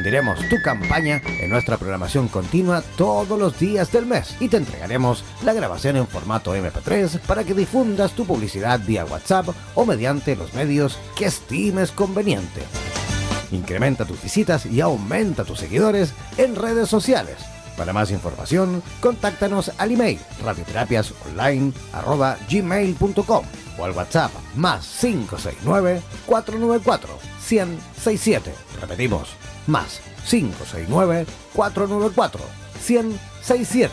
Difundiremos tu campaña en nuestra programación continua todos los días del mes y te entregaremos la grabación en formato MP3 para que difundas tu publicidad vía WhatsApp o mediante los medios que estimes conveniente. Incrementa tus visitas y aumenta tus seguidores en redes sociales. Para más información, contáctanos al email radioterapiasonline.gmail.com o al WhatsApp más 569 494 1067. Repetimos, más 569-494-1067.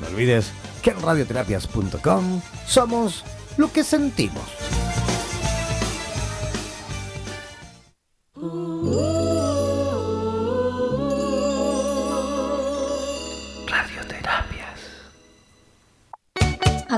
No olvides que en radioterapias.com somos lo que sentimos.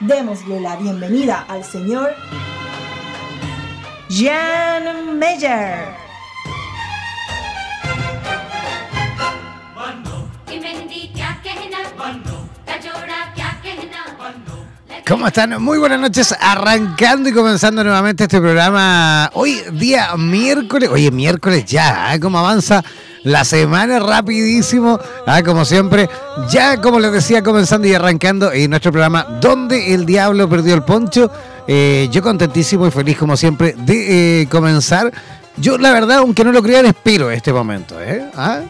Démosle la bienvenida al señor Jan Meyer. ¿Cómo están? Muy buenas noches, arrancando y comenzando nuevamente este programa. Hoy día miércoles, oye, miércoles ya, ¿eh? ¿cómo avanza? La semana rapidísimo, ¿eh? como siempre, ya como les decía, comenzando y arrancando en nuestro programa Donde el Diablo Perdió el Poncho. Eh, yo contentísimo y feliz como siempre de comenzar. Yo la verdad, aunque no lo crean, espero este momento. ¿eh? ¿Ah?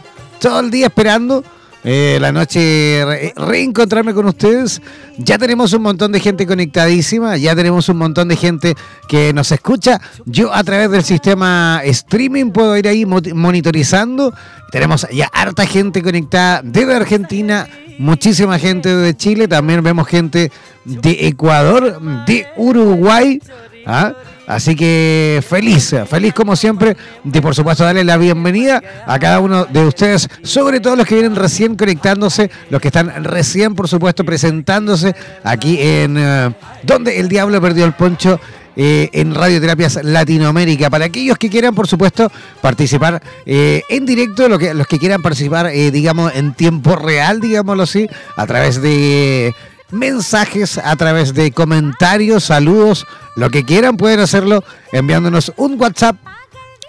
Todo el día esperando eh, la noche reencontrarme con ustedes. Ya tenemos un montón de gente conectadísima, ya tenemos un montón de gente que nos escucha. Yo a través del sistema streaming puedo ir ahí monitorizando. Tenemos ya harta gente conectada desde Argentina, muchísima gente de Chile, también vemos gente de Ecuador, de Uruguay. ¿ah? Así que feliz, feliz como siempre de por supuesto darle la bienvenida a cada uno de ustedes, sobre todo los que vienen recién conectándose, los que están recién por supuesto presentándose aquí en eh, Donde el Diablo Perdió el Poncho. Eh, en Radioterapias Latinoamérica. Para aquellos que quieran, por supuesto, participar eh, en directo, los que quieran participar, digamos, en tiempo real, digámoslo así, a través de mensajes a través de comentarios, saludos, lo que quieran pueden hacerlo enviándonos un WhatsApp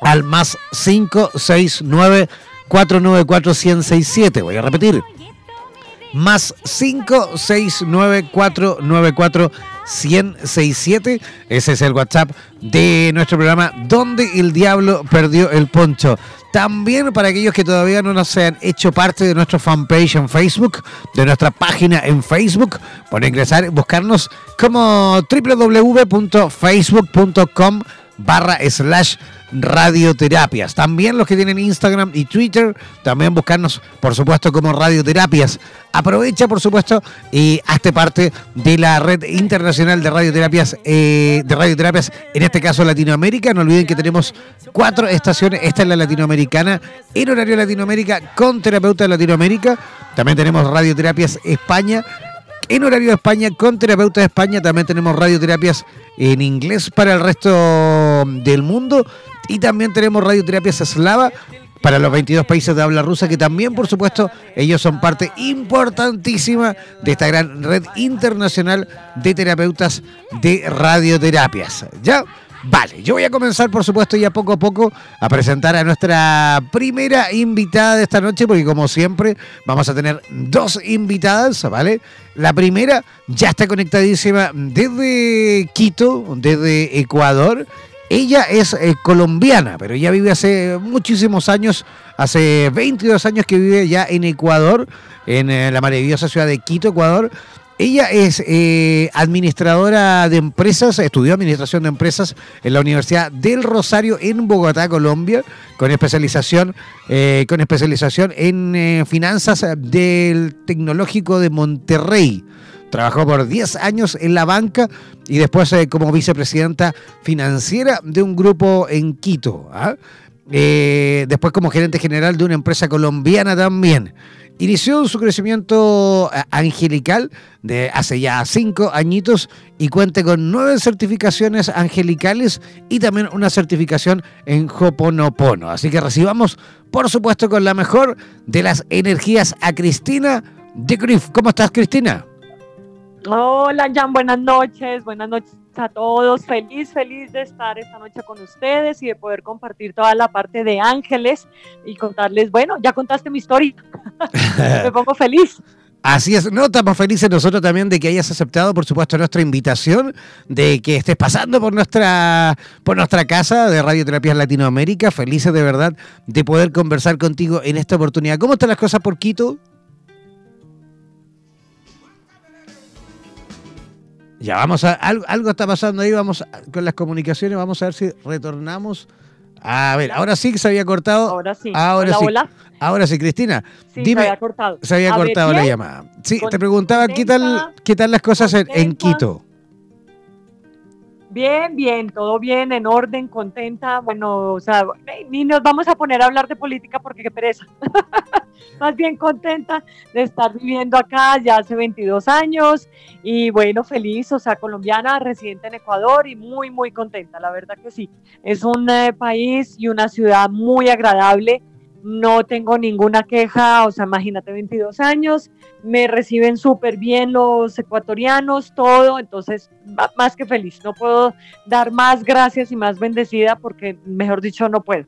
al más 569 494 1067. Voy a repetir. Más 569 494 1067. Ese es el WhatsApp de nuestro programa Donde el Diablo Perdió el Poncho. También para aquellos que todavía no nos han hecho parte de nuestra fanpage en Facebook, de nuestra página en Facebook, pueden ingresar, buscarnos como www.facebook.com barra slash radioterapias. También los que tienen Instagram y Twitter, también buscarnos, por supuesto, como radioterapias. Aprovecha, por supuesto, y hazte parte de la red internacional de radioterapias, eh, de radioterapias, en este caso Latinoamérica. No olviden que tenemos cuatro estaciones. Esta es la latinoamericana, en horario Latinoamérica, con terapeuta de Latinoamérica. También tenemos radioterapias España en horario de España con terapeuta de España. También tenemos radioterapias en inglés para el resto del mundo. Y también tenemos radioterapias eslava para los 22 países de habla rusa, que también, por supuesto, ellos son parte importantísima de esta gran red internacional de terapeutas de radioterapias. ¿Ya? Vale, yo voy a comenzar, por supuesto, ya poco a poco a presentar a nuestra primera invitada de esta noche, porque como siempre vamos a tener dos invitadas, ¿vale? La primera ya está conectadísima desde Quito, desde Ecuador. Ella es eh, colombiana, pero ella vive hace muchísimos años, hace 22 años que vive ya en Ecuador, en eh, la maravillosa ciudad de Quito, Ecuador. Ella es eh, administradora de empresas, estudió administración de empresas en la Universidad del Rosario en Bogotá, Colombia, con especialización, eh, con especialización en eh, finanzas del Tecnológico de Monterrey. Trabajó por 10 años en la banca y después como vicepresidenta financiera de un grupo en Quito. ¿ah? después como gerente general de una empresa colombiana también. Inició su crecimiento eh, angelical de hace ya cinco añitos y cuenta con nueve certificaciones angelicales y también una certificación en Hoponopono. Así que recibamos, por supuesto, con la mejor de las energías a Cristina de Griff. ¿Cómo estás, Cristina? Hola, Jan, buenas noches. Buenas noches a todos. Feliz, feliz de estar esta noche con ustedes y de poder compartir toda la parte de ángeles y contarles, bueno, ya contaste mi historia. Me pongo feliz. Así es, no estamos felices nosotros también de que hayas aceptado, por supuesto, nuestra invitación, de que estés pasando por nuestra, por nuestra casa de Radioterapias Latinoamérica. Felices de verdad de poder conversar contigo en esta oportunidad. ¿Cómo están las cosas por Quito? Ya, vamos a. Algo, está pasando ahí, vamos con las comunicaciones, vamos a ver si retornamos. A ver, ahora sí que se había cortado. Ahora sí. Ahora sí. Ahora sí, Cristina. Sí, dime, se había cortado. Se había cortado la llamada. Sí, te preguntaba qué tal, qué tal las cosas en Quito. Bien, bien, todo bien, en orden, contenta. Bueno, o sea, ni nos vamos a poner a hablar de política porque qué pereza. Más bien contenta de estar viviendo acá ya hace 22 años y bueno, feliz, o sea, colombiana, residente en Ecuador y muy, muy contenta, la verdad que sí. Es un eh, país y una ciudad muy agradable no tengo ninguna queja, o sea, imagínate 22 años, me reciben súper bien los ecuatorianos, todo, entonces más que feliz, no puedo dar más gracias y más bendecida porque, mejor dicho, no puedo.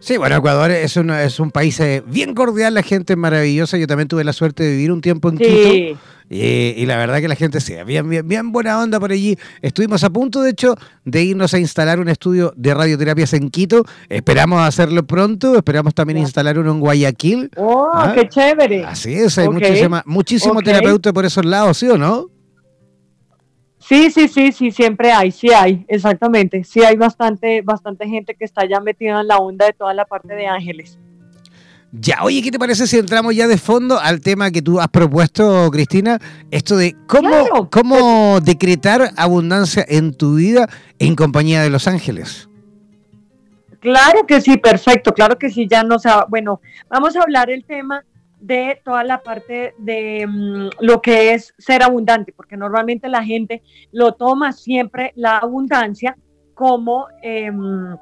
Sí, bueno, Ecuador es un, es un país eh, bien cordial, la gente es maravillosa. Yo también tuve la suerte de vivir un tiempo en Quito. Y, la verdad que la gente sí, bien, bien, bien buena onda por allí. Estuvimos a punto, de hecho, de irnos a instalar un estudio de radioterapias en Quito. Esperamos hacerlo pronto. Esperamos también instalar uno en Guayaquil. ¡Oh, ¿Ah? qué chévere! Así es, hay muchísimo terapeuta por esos lados, ¿sí o no? Sí, sí, sí, sí, siempre hay, sí hay, exactamente. Sí hay bastante, bastante gente que está ya metida en la onda de toda la parte de ángeles. Ya, oye, ¿qué te parece si entramos ya de fondo al tema que tú has propuesto, Cristina? Esto de cómo, cómo decretar abundancia en tu vida en compañía de los ángeles. Claro que sí, perfecto, claro que sí, ya no sé. Bueno, vamos a hablar el tema de toda la parte de mm, lo que es ser abundante, porque normalmente la gente lo toma siempre la abundancia como em,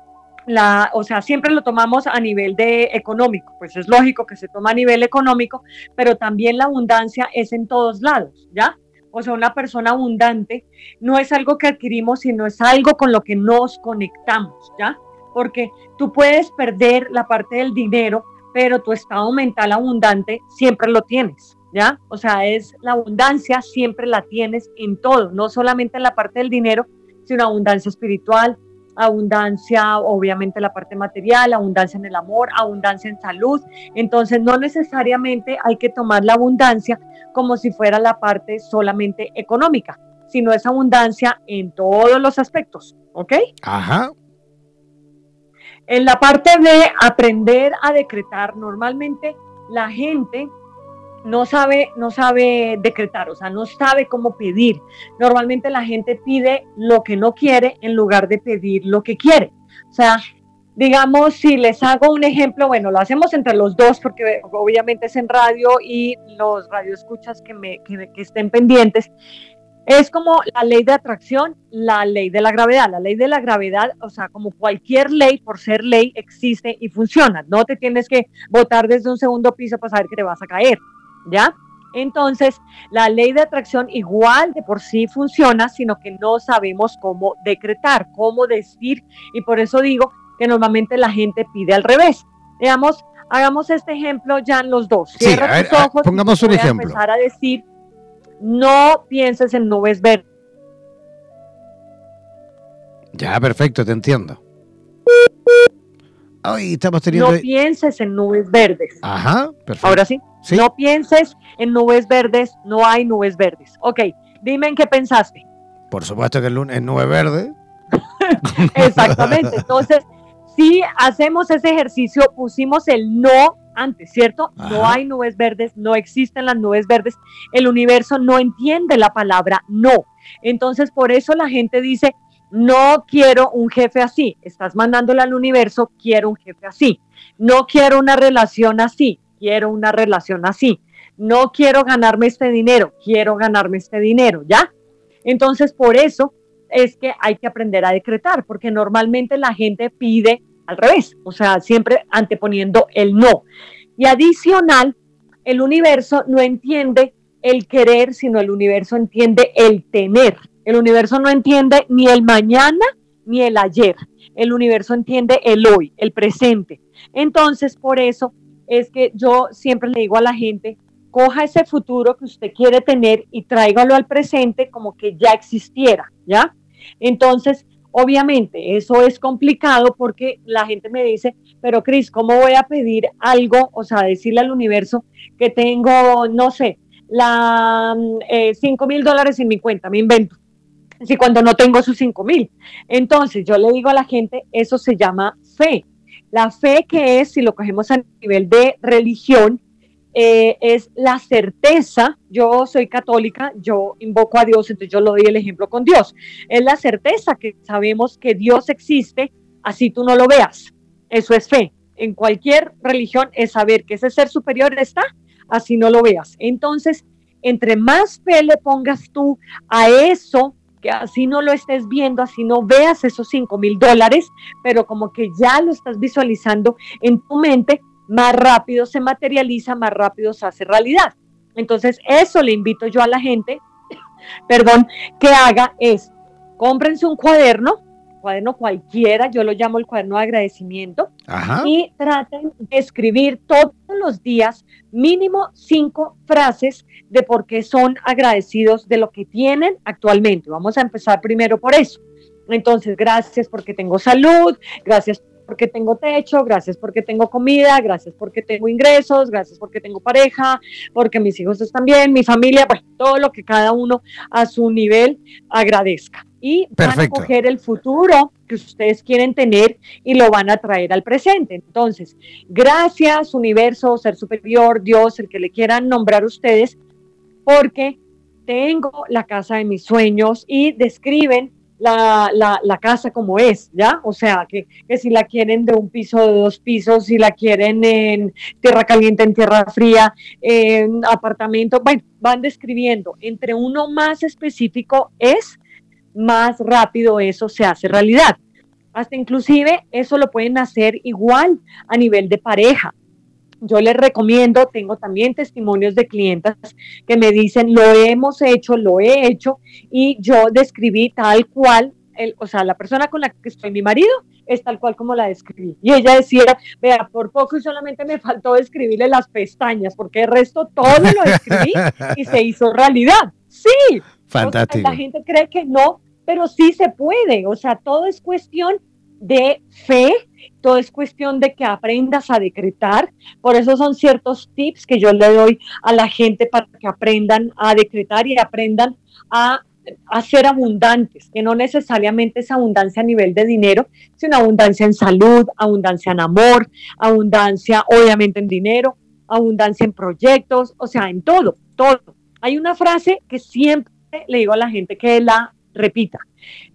la, o sea, siempre lo tomamos a nivel de económico, pues es lógico que se toma a nivel económico, pero también la abundancia es en todos lados, ¿ya? O sea, una persona abundante no es algo que adquirimos, sino es algo con lo que nos conectamos, ¿ya? Porque tú puedes perder la parte del dinero, pero tu estado mental abundante siempre lo tienes, ¿ya? O sea, es la abundancia siempre la tienes en todo, no solamente en la parte del dinero, sino abundancia espiritual, abundancia, obviamente la parte material, abundancia en el amor, abundancia en salud. Entonces, no necesariamente hay que tomar la abundancia como si fuera la parte solamente económica. sino es abundancia en todos los aspectos, ¿ok? Ajá. En la parte de aprender a decretar, normalmente la gente no sabe, no sabe decretar, o sea, no sabe cómo pedir. Normalmente la gente pide lo que no quiere en lugar de pedir lo que quiere. O sea, digamos, si les hago un ejemplo, bueno, lo hacemos entre los dos porque obviamente es en radio y los radioescuchas que, me, que, estén pendientes. Es como la ley de atracción, la ley de la gravedad. La ley de la gravedad, o sea, como cualquier ley, por ser ley, existe y funciona. No te tienes que botar desde un segundo piso para saber que te vas a caer. ¿Ya? Entonces, la ley de atracción igual de por sí funciona, sino que no sabemos cómo decretar, cómo decir, y por eso digo que normalmente la gente pide al revés. Veamos, hagamos este ejemplo ya en los dos. Cierra tus ojos. Pongamos un ejemplo. empezar a decir, no pienses en nubes verdes. Ya, perfecto, te entiendo. Ay, estamos teniendo... No pienses en nubes verdes. Ajá, perfecto. Ahora sí. No pienses en nubes verdes, no hay nubes verdes. Ok, dime en qué pensaste. Por supuesto que en nube verde. Exactamente. Entonces, si hacemos ese ejercicio, pusimos el no antes, ¿cierto? No hay nubes verdes, no existen las nubes verdes. El universo no entiende la palabra no. Entonces, por eso la gente dice, no quiero un jefe así. Estás mandándole al universo, quiero un jefe así. No quiero una relación así quiero una relación así. No quiero ganarme este dinero, quiero ganarme este dinero, ¿ya? Entonces, por eso es que hay que aprender a decretar, porque normalmente la gente pide al revés, o sea, siempre anteponiendo el no. Y adicional, el universo no entiende el querer, sino el universo entiende el tener. El universo no entiende ni el mañana ni el ayer. El universo entiende el hoy, el presente. Entonces, por eso es que yo siempre le digo a la gente, coja ese futuro que usted quiere tener y tráigalo al presente como que ya existiera, ¿ya? Entonces, obviamente, eso es complicado porque la gente me dice, pero Cris, ¿cómo voy a pedir algo? O sea, decirle al universo que tengo, no sé, la 5 mm, eh, mil dólares en mi cuenta, me invento. Si cuando no tengo esos 5 mil. Entonces, yo le digo a la gente, eso se llama fe. La fe que es, si lo cogemos a nivel de religión, eh, es la certeza, yo soy católica, yo invoco a Dios, entonces yo lo doy el ejemplo con Dios, es la certeza que sabemos que Dios existe, así tú no lo veas, eso es fe. En cualquier religión es saber que ese ser superior está, así no lo veas. Entonces, entre más fe le pongas tú a eso que así no lo estés viendo, así no veas esos 5 mil dólares, pero como que ya lo estás visualizando en tu mente, más rápido se materializa, más rápido se hace realidad. Entonces, eso le invito yo a la gente, perdón, que haga es, cómprense un cuaderno, cuaderno cualquiera, yo lo llamo el cuaderno de agradecimiento, y traten de escribir todos los días mínimo cinco frases de por qué son agradecidos de lo que tienen actualmente. Vamos a empezar primero por eso. Entonces, gracias porque tengo salud, gracias porque tengo techo, gracias porque tengo comida, gracias porque tengo ingresos, gracias porque tengo pareja, porque mis hijos están bien, mi familia, pues todo lo que cada uno a su nivel agradezca. Y van a coger el futuro que ustedes quieren tener y lo van a traer al presente. Entonces, gracias universo, ser superior, Dios, el que le quieran nombrar ustedes, porque tengo la casa de mis sueños y describen la, la, casa como es, ¿ya? O sea, que, que, si la quieren de un piso, de dos pisos, si la quieren en tierra caliente, en tierra fría, en apartamento, bueno, van describiendo. Entre uno más específico es, más rápido eso se hace realidad. Hasta inclusive eso lo pueden hacer igual a nivel de pareja yo les recomiendo, tengo también testimonios de clientes que me dicen, lo hemos hecho, lo he hecho, y yo describí tal cual, el, o sea, la persona con la que estoy, mi marido, es tal cual como la describí. Y ella decía, vea, por poco y solamente me faltó describirle las pestañas, porque el resto todo lo describí y se hizo realidad. Sí. Fantástico. la gente cree que no, pero sí se puede. O sea, todo es cuestión de fe, todo es cuestión de que aprendas a decretar. Por eso son ciertos tips que yo le doy a la gente para que aprendan a decretar y aprendan a a ser abundantes, que no necesariamente es abundancia a nivel de dinero, sino abundancia en salud, abundancia en amor, abundancia obviamente en dinero, abundancia en proyectos, o sea, en todo, todo. Hay una frase que siempre le digo a la gente que la repita.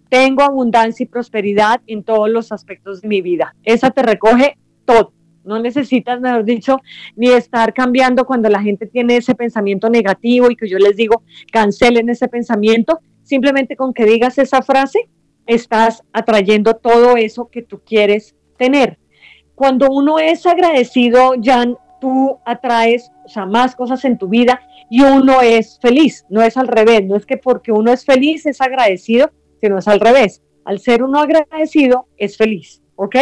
Tengo abundancia y prosperidad en todos los aspectos de mi vida. Esa te recoge todo. No necesitas, mejor dicho, ni estar cambiando cuando la gente tiene ese pensamiento negativo y que yo les digo, cancelen ese pensamiento. Simplemente con que digas esa frase, estás atrayendo todo eso que tú quieres tener. Cuando uno es agradecido, Jan, tú atraes o sea, más cosas en tu vida y uno es feliz, no es al revés, no es que porque uno es feliz es agradecido, sino es al revés. Al ser uno agradecido es feliz, ¿ok?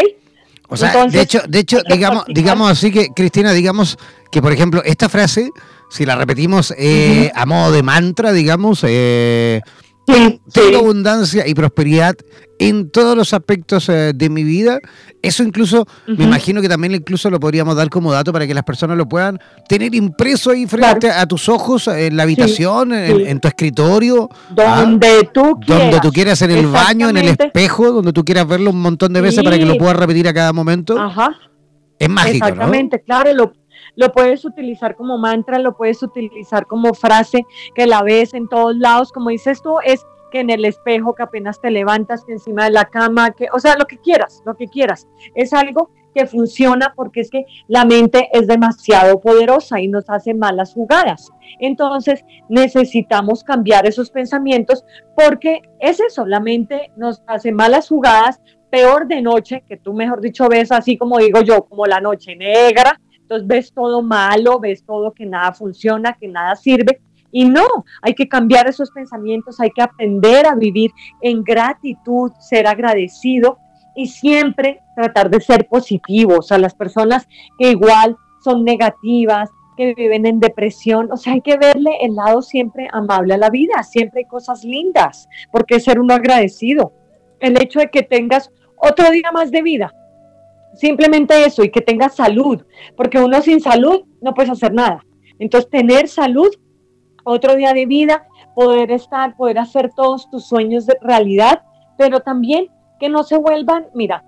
O sea, de hecho, de hecho, digamos, digamos así que, Cristina, digamos que, por ejemplo, esta frase, si la repetimos eh, a modo de mantra, digamos, eh, tengo abundancia y prosperidad en todos los aspectos eh, de mi vida. Eso incluso, me imagino que también incluso lo podríamos dar como dato para que las personas lo puedan tener impreso ahí frente a tus ojos, en la habitación, en, tu escritorio. Donde ¿ah? tú quieras. Donde tú quieras, en el baño, en el espejo, donde tú quieras verlo un montón de veces para que lo puedas repetir a cada momento. Ajá. Es mágico, Exactamente, claro, lo, lo puedes utilizar como mantra, lo puedes utilizar como frase que la ves en todos lados, como dices tú, es que en el espejo, que apenas te levantas, que encima de la cama, que, o sea, lo que quieras, lo que quieras. Es algo que funciona porque es que la mente es demasiado poderosa y nos hace malas jugadas. Entonces necesitamos cambiar esos pensamientos porque es eso, la mente nos hace malas jugadas, peor de noche, que tú mejor dicho ves así como digo yo, como la noche negra, entonces ves todo malo, ves todo que nada funciona, que nada sirve y no, hay que cambiar esos pensamientos, hay que aprender a vivir en gratitud, ser agradecido y siempre tratar de ser positivos a las personas que igual son negativas, que viven en depresión. O sea, hay que verle el lado siempre amable a la vida, siempre hay cosas lindas, porque ser uno agradecido. El hecho de que tengas otro día más de vida, simplemente eso, y que tengas salud, porque uno sin salud no puedes hacer nada. Entonces, tener salud otro día de vida, poder estar, poder hacer todos tus sueños de realidad, pero también que no se vuelvan, mira,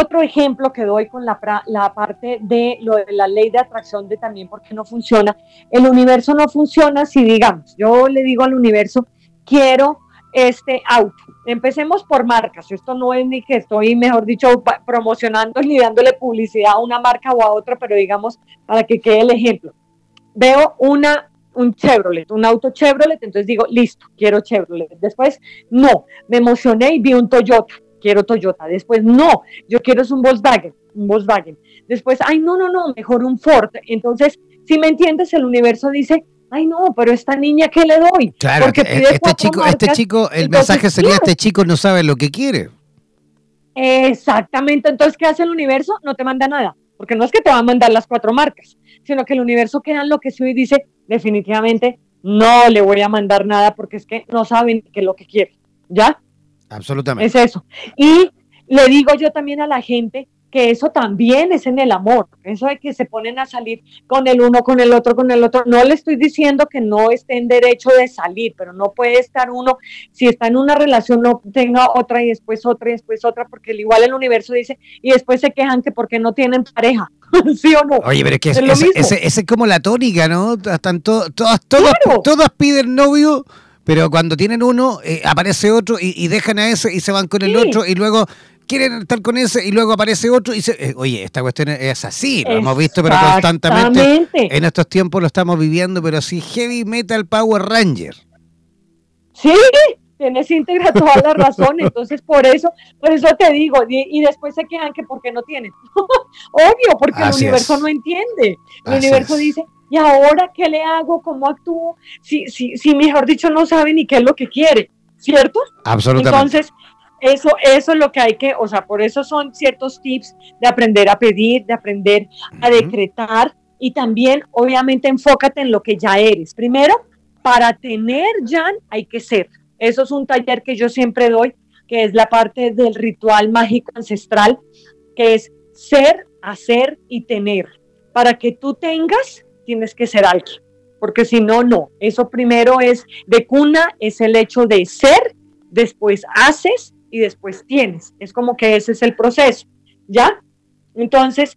otro ejemplo que doy con la, la parte de lo de la ley de atracción de también porque no funciona. El universo no funciona si digamos, yo le digo al universo, quiero este auto. Empecemos por marcas. Esto no es ni que estoy, mejor dicho, promocionando ni dándole publicidad a una marca o a otra, pero digamos, para que quede el ejemplo. Veo una un Chevrolet, un auto Chevrolet, entonces digo, listo, quiero Chevrolet. Después, no, me emocioné y vi un Toyota, quiero Toyota. Después, no, yo quiero es un Volkswagen, un Volkswagen. Después, ay, no, no, no, mejor un Ford. Entonces, si me entiendes, el universo dice, ay no, pero esta niña ¿qué le doy? Claro, Porque este chico, este chico, el mensaje sería este chico no sabe lo que quiere. Exactamente, entonces ¿qué hace el universo? No te manda nada, porque no es que te va a mandar las cuatro marcas, sino que el universo queda en lo que y dice, definitivamente no le voy a mandar nada porque es que no saben qué es lo que quiere, ¿ya? Absolutamente. Es eso. Y le digo yo también a la gente que eso también es en el amor, eso de que se ponen a salir con el uno, con el otro, con el otro. No le estoy diciendo que no esté en derecho de salir, pero no puede estar uno, si está en una relación, no tenga otra y después otra y después otra, porque igual el universo dice, y después se quejan que porque no tienen pareja. ¿Sí o no? Oye, pero es que es, es, como la tónica, ¿no? Están todas, todas, todas piden novio pero cuando tienen uno, eh, aparece otro y, dejan a ese y se van con el otro y luego quieren estar con ese y luego aparece otro y dice, eh, oye, esta cuestión es así, lo hemos visto pero constantemente. En estos tiempos lo estamos viviendo, pero así heavy metal Power Ranger. Sí, tienes íntegra toda la razón, entonces por eso, por eso te digo, y, después se quedan que porque no tienen. Obvio, porque el universo no entiende. El universo dice, ¿y ahora qué le hago? ¿Cómo actúo? Si, si, si mejor dicho no sabe ni qué es lo que quiere, ¿cierto? Absolutamente. Entonces, eso, eso es lo que hay que, o sea, por eso son ciertos tips de aprender a pedir, de aprender a decretar y también, obviamente, enfócate en lo que ya eres. Primero, para tener ya hay que ser. Eso es un taller que yo siempre doy, que es la parte del ritual mágico ancestral, que es ser, hacer y tener. Para que tú tengas, tienes que ser alguien. porque si no, no. Eso primero es de cuna, es el hecho de ser, después haces y después tienes. Es como que ese es el proceso, ¿ya? Entonces,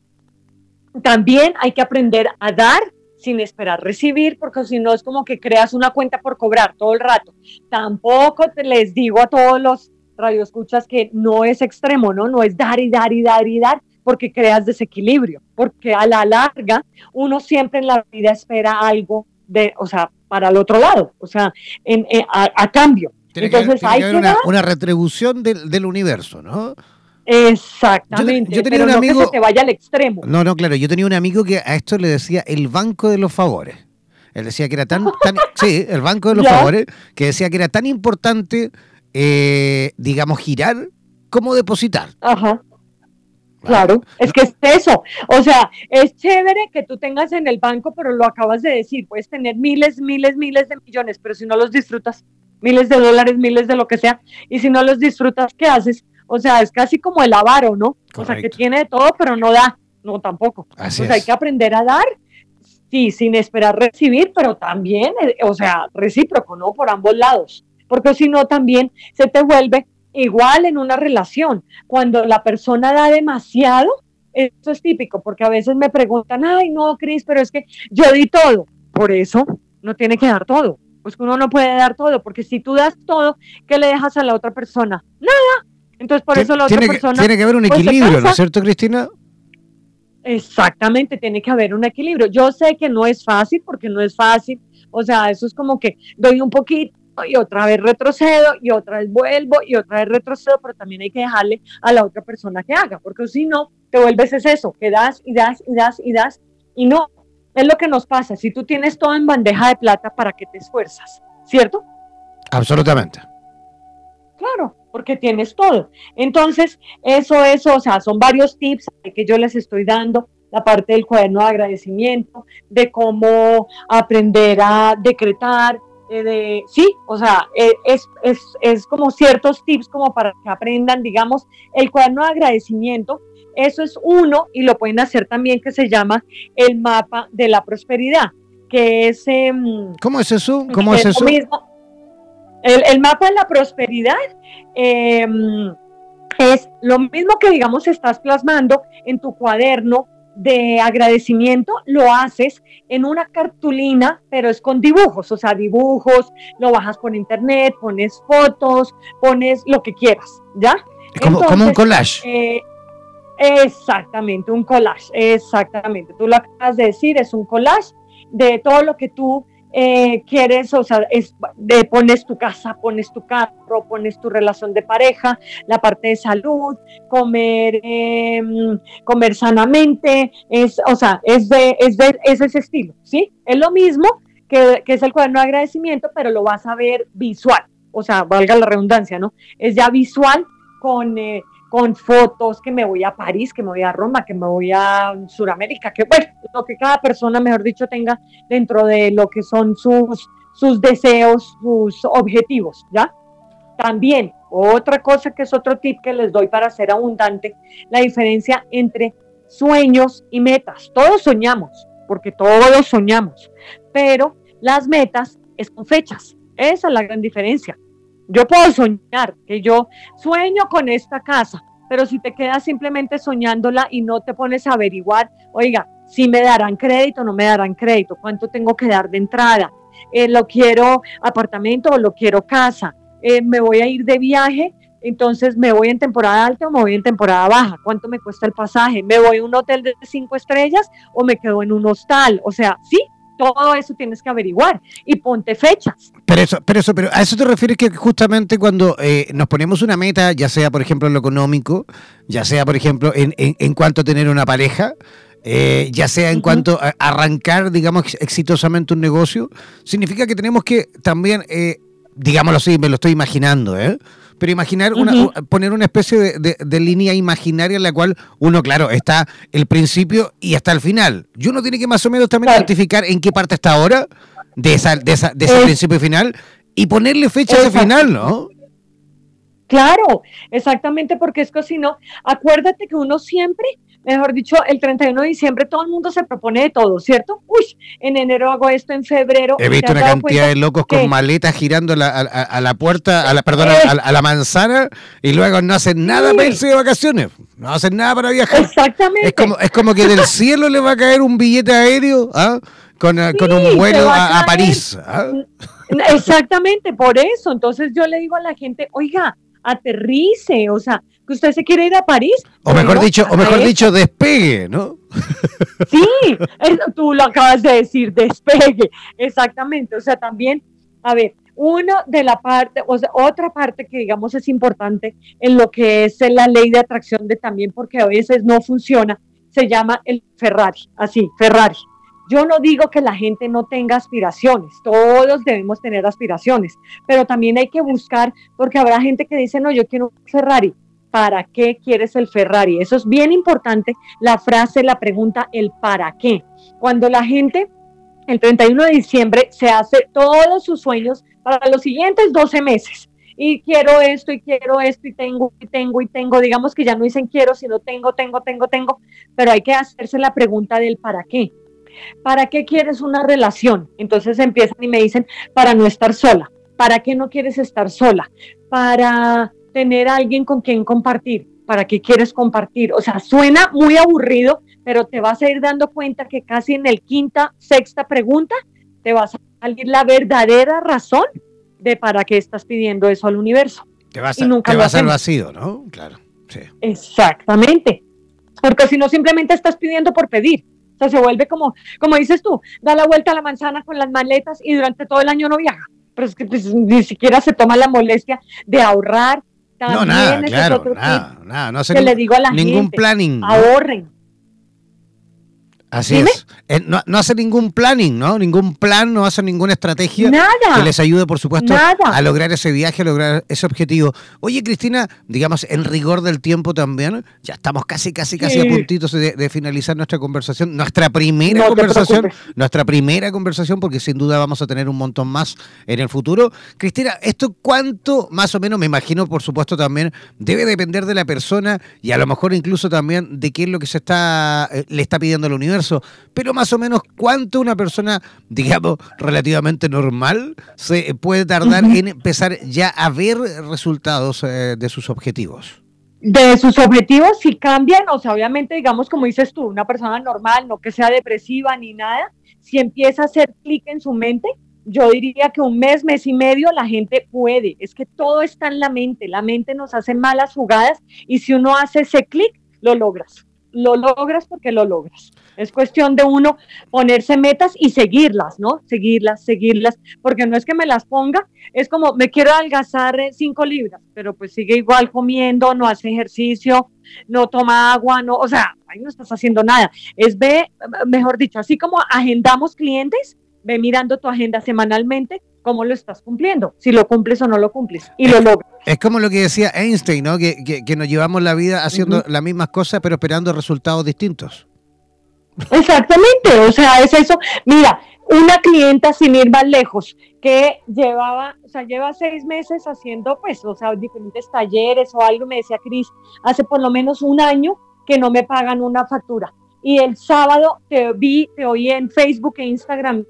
también hay que aprender a dar sin esperar recibir, porque si no es como que creas una cuenta por cobrar todo el rato. Tampoco te les digo a todos los radioescuchas que no es extremo, ¿no? No es dar y dar y dar y dar, porque creas desequilibrio, porque a la larga uno siempre en la vida espera algo de, o sea, para el otro lado, o sea, en, a, cambio. Entonces hay que, una, retribución del, universo, ¿no? Exactamente, yo, tenía un amigo, que se te vaya al extremo. No, no, claro, yo tenía un amigo que a esto le decía el banco de los favores. Él decía que era tan, sí, el banco de los favores, que decía que era tan importante, eh, digamos, girar como depositar. Ajá. Claro, es que es eso. O sea, es chévere que tú tengas en el banco, pero lo acabas de decir, puedes tener miles, miles, miles de millones, pero si no los disfrutas, miles de dólares, miles de lo que sea, y si no los disfrutas, ¿qué haces? O sea, es casi como el avaro, ¿no? O sea, que tiene de todo, pero no da. No, tampoco. Así hay que aprender a dar, sí, sin esperar recibir, pero también, eh, o sea, recíproco, ¿no? Por ambos lados. Porque si no, también se te vuelve Igual en una relación, cuando la persona da demasiado, esto es típico, porque a veces me preguntan, ay, no, Cris, pero es que yo di todo. Por eso no tiene que dar todo. Pues uno no puede dar todo, porque si tú das todo, ¿qué le dejas a la otra persona? Nada. Entonces, por eso la otra persona. tiene que haber un pues, equilibrio, ¿no es cierto, Cristina? Exactamente, tiene que haber un equilibrio. Yo sé que no es fácil, porque no es fácil. O sea, eso es como que doy un poquito, y otra vez retrocedo y otra vez vuelvo y otra vez retrocedo, pero también hay que dejarle a la otra persona que haga, porque si no, te vuelves es eso, que das y das y das y das y no, es lo que nos pasa, si tú tienes todo en bandeja de plata, ¿para qué te esfuerzas? ¿Cierto? Absolutamente. Claro, porque tienes todo. Entonces, eso, eso, o sea, son varios tips que yo les estoy dando la parte del cuaderno de agradecimiento, de cómo aprender a decretar, eh, de, sí, o sea, eh, es, es, es, como ciertos tips como para que aprendan, digamos, el cuaderno de agradecimiento, eso es uno y lo pueden hacer también que se llama el mapa de la prosperidad, que es... Em, ¿Cómo es eso? ¿Cómo es, eso? el, el, mapa de la prosperidad em, es lo mismo que, digamos, estás plasmando en tu cuaderno de agradecimiento lo haces en una cartulina, pero es con dibujos, o sea, dibujos, lo bajas por internet, pones fotos, pones lo que quieras, ¿ya? Como, como un collage. Eh, exactamente, un collage, exactamente. Tú lo acabas de decir, es un collage de todo lo que tú eh, quieres, o sea, es, de, pones tu casa, pones tu carro, pones tu relación de pareja, la parte de salud, comer, em, comer sanamente, es, o sea, es de, es de, es ese estilo, ¿sí? Es lo mismo que, que es el cuaderno de agradecimiento, pero lo vas a ver visual, o sea, valga la redundancia, ¿no? Es ya visual con... Eh, con fotos, que me voy a París, que me voy a Roma, que me voy a Sudamérica, que bueno, lo que cada persona, mejor dicho, tenga dentro de lo que son sus, sus deseos, sus objetivos, ¿ya? También, otra cosa que es otro tip que les doy para ser abundante, la diferencia entre sueños y metas. Todos soñamos, porque todos soñamos, pero las metas es fechas. Esa es la gran diferencia. Yo puedo soñar que yo sueño con esta casa, pero si te quedas simplemente soñándola y no te pones a averiguar, oiga, si me darán crédito no me darán crédito, cuánto tengo que dar de entrada, eh, lo quiero apartamento o lo quiero casa, eh, me voy a ir de viaje, entonces me voy en temporada alta o me voy en temporada baja, cuánto me cuesta el pasaje, me voy a un hotel de cinco estrellas o me quedo en un hostal, o sea, sí, todo eso tienes que averiguar y ponte fechas. Pero eso, pero eso, pero a eso te refieres que justamente cuando eh, nos ponemos una meta, ya sea por ejemplo en lo económico, ya sea por ejemplo en, en, cuanto a tener una pareja, eh, ya sea en cuanto a arrancar, digamos, exitosamente un negocio, significa que tenemos que también, eh, digámoslo así, me lo estoy imaginando, ¿eh? Pero imaginar, una, poner una especie de, línea imaginaria en la cual uno, claro, está el principio y hasta el final. Y uno tiene que más o menos también identificar en qué parte está ahora de, esa, de, esa, de ese principio final y ponerle fecha a ese final, ¿no? Claro, exactamente, porque es que si no, acuérdate que uno siempre mejor dicho, el 31 de diciembre todo el mundo se propone de todo, ¿cierto? Uy, en enero hago esto, en febrero. He visto una cantidad de locos con maletas girando la, a, la puerta, a la, perdón, a, la manzana y luego no hacen nada para irse de vacaciones, no hacen nada para viajar. Exactamente. Es como, es como que del cielo le va a caer un billete aéreo ¿ah? con, con, un vuelo a, París. ¿ah? Exactamente, por eso. Entonces yo le digo a la gente, oiga, aterrice, o sea, que usted se quiere ir a París. O mejor dicho, o mejor dicho, despegue, ¿no? Sí, tú lo acabas de decir, despegue, exactamente. O sea, también, a ver, uno de la parte, o sea, otra parte que digamos es importante en lo que es la ley de atracción de también, porque a veces no funciona, se llama el Ferrari, así, Ferrari. Yo no digo que la gente no tenga aspiraciones, todos debemos tener aspiraciones, pero también hay que buscar, porque habrá gente que dice, no, yo quiero un Ferrari. ¿Para qué quieres el Ferrari? Eso es bien importante, la frase, la pregunta, el para qué. Cuando la gente el 31 de diciembre se hace todos sus sueños para los siguientes 12 meses. Y quiero esto, y quiero esto, y tengo, y tengo, y tengo. Digamos que ya no dicen quiero, sino tengo, tengo, tengo, tengo. Pero hay que hacerse la pregunta del para qué. ¿Para qué quieres una relación? Entonces empiezan y me dicen, para no estar sola. ¿Para qué no quieres estar sola? Para tener a alguien con quien compartir. ¿Para qué quieres compartir? O sea, suena muy aburrido, pero te vas a ir dando cuenta que casi en el quinta, sexta pregunta te vas a salir la verdadera razón de para qué estás pidiendo eso al universo. Te vas a, nunca ser vacío, ¿no? Claro. Sí. Exactamente. Porque si no, simplemente estás pidiendo por pedir. O sea, se vuelve como, como dices tú, da la vuelta a la manzana con las maletas y durante todo el año no viaja. Pero es que pues, ni siquiera se toma la molestia de ahorrar. no, nada, claro, nada, nada. No hace que le digo a la ningún planning. Ahorren. Así es. Eh, no, hace ningún planning, ¿no? Ningún plan, no hace ninguna estrategia que les ayude, por supuesto, a lograr ese viaje, a lograr ese objetivo. Oye, Cristina, digamos, en rigor del tiempo también, ya estamos casi, casi, casi a puntitos de, finalizar nuestra conversación, nuestra primera conversación, nuestra primera conversación, porque sin duda vamos a tener un montón más en el futuro. Cristina, ¿esto cuánto, más o menos, me imagino, por supuesto, también debe depender de la persona y a lo mejor incluso también de qué es lo que se está, eh, le está pidiendo el universo? pero más o menos cuánto una persona, digamos, relativamente normal se puede tardar en empezar ya a ver resultados eh, de sus objetivos. De sus objetivos, si cambian, o sea, obviamente, digamos, como dices tú, una persona normal, no que sea depresiva ni nada, si empieza a hacer clic en su mente, yo diría que un mes, mes y medio la gente puede. Es que todo está en la mente. La mente nos hace malas jugadas y si uno hace ese clic, lo logras lo logras porque lo logras. Es cuestión de uno ponerse metas y seguirlas, ¿no? Seguirlas, seguirlas, porque no es que me las ponga, es como me quiero adelgazar eh, cinco libras, pero pues sigue igual comiendo, no hace ejercicio, no toma agua, no, o sea, ahí no estás haciendo nada. Es ve, mejor dicho, así como agendamos clientes, ve mirando tu agenda semanalmente, cómo lo estás cumpliendo, si lo cumples o no lo cumples, y lo logras. Es como lo que decía Einstein, ¿no? Que, que, nos llevamos la vida haciendo las mismas cosas, pero esperando resultados distintos. Exactamente, o sea, es eso. Mira, una clienta sin ir más lejos, que llevaba, o sea, lleva seis meses haciendo, pues, o sea, diferentes talleres o algo, me decía Cris, hace por lo menos un año que no me pagan una factura. Y el sábado te vi, te oí en Facebook e Instagram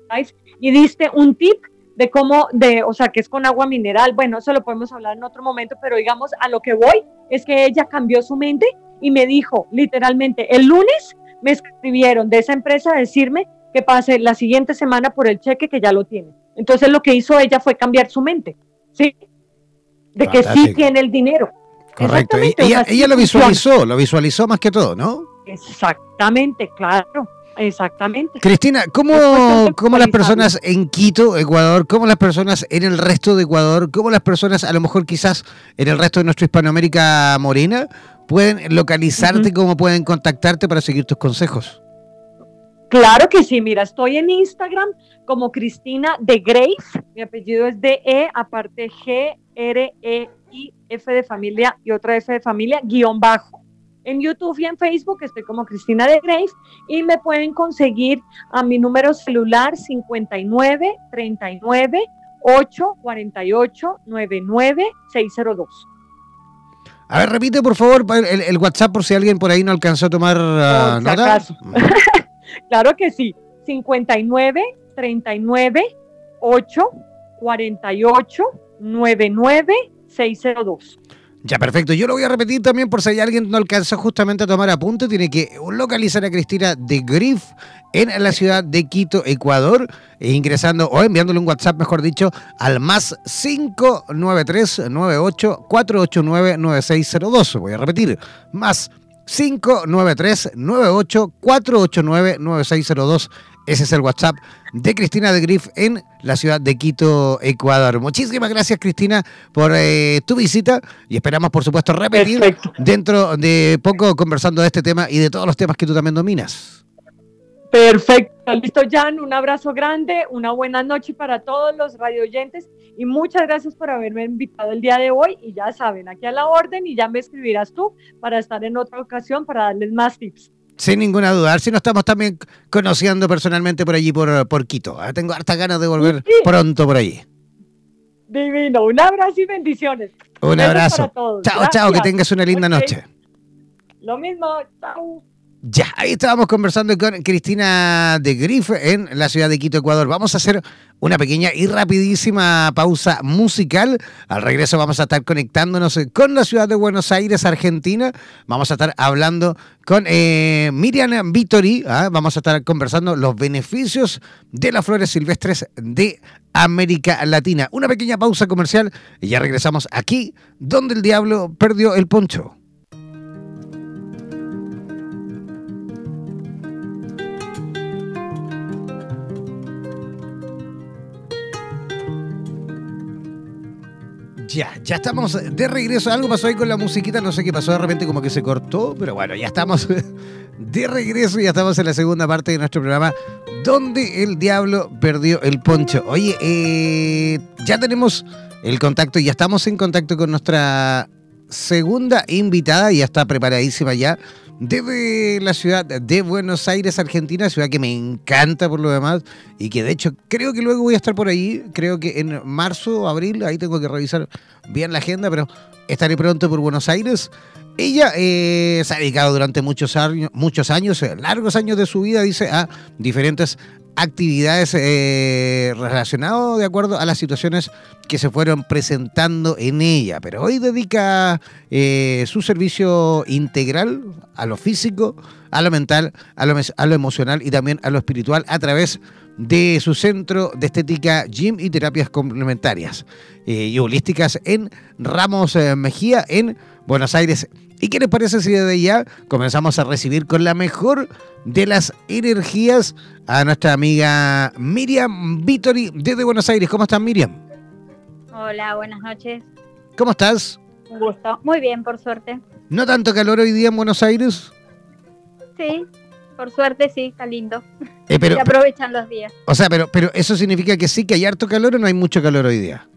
y diste un tip de cómo, de, o sea, que es con agua mineral. Bueno, eso lo podemos hablar en otro momento, pero digamos, a lo que voy es que ella cambió su mente y me dijo, literalmente, el lunes me escribieron de esa empresa a decirme que pase la siguiente semana por el cheque que ya lo tiene. Entonces lo que hizo ella fue cambiar su mente, ¿sí? De que sí tiene el dinero. Correcto. Y ella, ella lo visualizó, lo visualizó más que todo, ¿no? Exactamente, claro. Exactamente. Cristina, ¿cómo, ¿cómo, las personas en Quito, Ecuador, cómo las personas en el resto de Ecuador, cómo las personas a lo mejor quizás en el resto de nuestra Hispanoamérica morena pueden localizarte, cómo pueden contactarte para seguir tus consejos? Claro que sí, mira, estoy en Instagram como Cristina de Grace, mi apellido es de E, aparte G, R, E, I, F de familia y otra F de familia, guion bajo. En YouTube y en Facebook estoy como Cristina de Grace y me pueden conseguir a mi número celular 59 39 8 48 99 602. A ver, repite por favor el, WhatsApp por si alguien por ahí no alcanzó a tomar uh, nota. claro que sí. 59 39 8 48 99 602. Ya, perfecto. Yo lo voy a repetir también por si alguien no alcanza justamente a tomar apunte. Tiene que localizar a Cristina de Griff en la ciudad de Quito, Ecuador, e ingresando o enviándole un WhatsApp, mejor dicho, al más 593 98 489 9602. Voy a repetir, más 593 98 489 9602 ese es el WhatsApp de Cristina de Griff en la ciudad de Quito, Ecuador. Muchísimas gracias, Cristina, por eh, tu visita y esperamos, por supuesto, repetir dentro de poco conversando de este tema y de todos los temas que tú también dominas. Perfecto, listo, Jan. Un abrazo grande, una buena noche para todos los radioyentes y muchas gracias por haberme invitado el día de hoy. Y ya saben, aquí a la orden y ya me escribirás tú para estar en otra ocasión para darles más tips. Sin ninguna duda. si nos estamos también conociendo personalmente por allí, por, por Quito. Ah, tengo hartas ganas de volver pronto por allí. Divino. Un abrazo y bendiciones. Un abrazo. Chao, chao. Que tengas una linda noche. Lo mismo. Chao. Ya, ahí estábamos conversando con Cristina de Griff en la ciudad de Quito, Ecuador. Vamos a hacer una pequeña y rapidísima pausa musical. Al regreso vamos a estar conectándonos con la ciudad de Buenos Aires, Argentina. Vamos a estar hablando con eh, Miriam Vittori. ¿ah? Vamos a estar conversando los beneficios de las flores silvestres de América Latina. Una pequeña pausa comercial y ya regresamos aquí, donde el diablo perdió el poncho. Ya, ya estamos de regreso. Algo pasó ahí con la musiquita, no sé qué pasó, de repente como que se cortó, pero bueno, ya estamos de regreso y ya estamos en la segunda parte de nuestro programa, donde el diablo perdió el poncho. Oye, eh, ya tenemos el contacto, ya estamos en contacto con nuestra segunda invitada, ya está preparadísima ya desde la ciudad de Buenos Aires, Argentina, ciudad que me encanta por lo demás y que de hecho creo que luego voy a estar por ahí, creo que en marzo abril, ahí tengo que revisar bien la agenda, pero estaré pronto por Buenos Aires. Ella eh, se ha dedicado durante muchos años, muchos años, eh, largos años de su vida, dice, a diferentes actividades eh, relacionadas de acuerdo a las situaciones que se fueron presentando en ella. Pero hoy dedica eh, su servicio integral a lo físico, a lo mental, a lo, a lo emocional y también a lo espiritual a través de su centro de estética, gym y terapias complementarias eh, y holísticas en Ramos Mejía, en Buenos Aires. ¿Y qué les parece si desde ya comenzamos a recibir con la mejor de las energías a nuestra amiga Miriam Vittori desde Buenos Aires? ¿Cómo estás, Miriam? Hola, buenas noches. ¿Cómo estás? Un gusto. Muy bien, por suerte. ¿No tanto calor hoy día en Buenos Aires? Sí, por suerte sí, está lindo. Eh, Se aprovechan los días. O sea, pero, pero eso significa que sí, que hay harto calor o no hay mucho calor hoy día.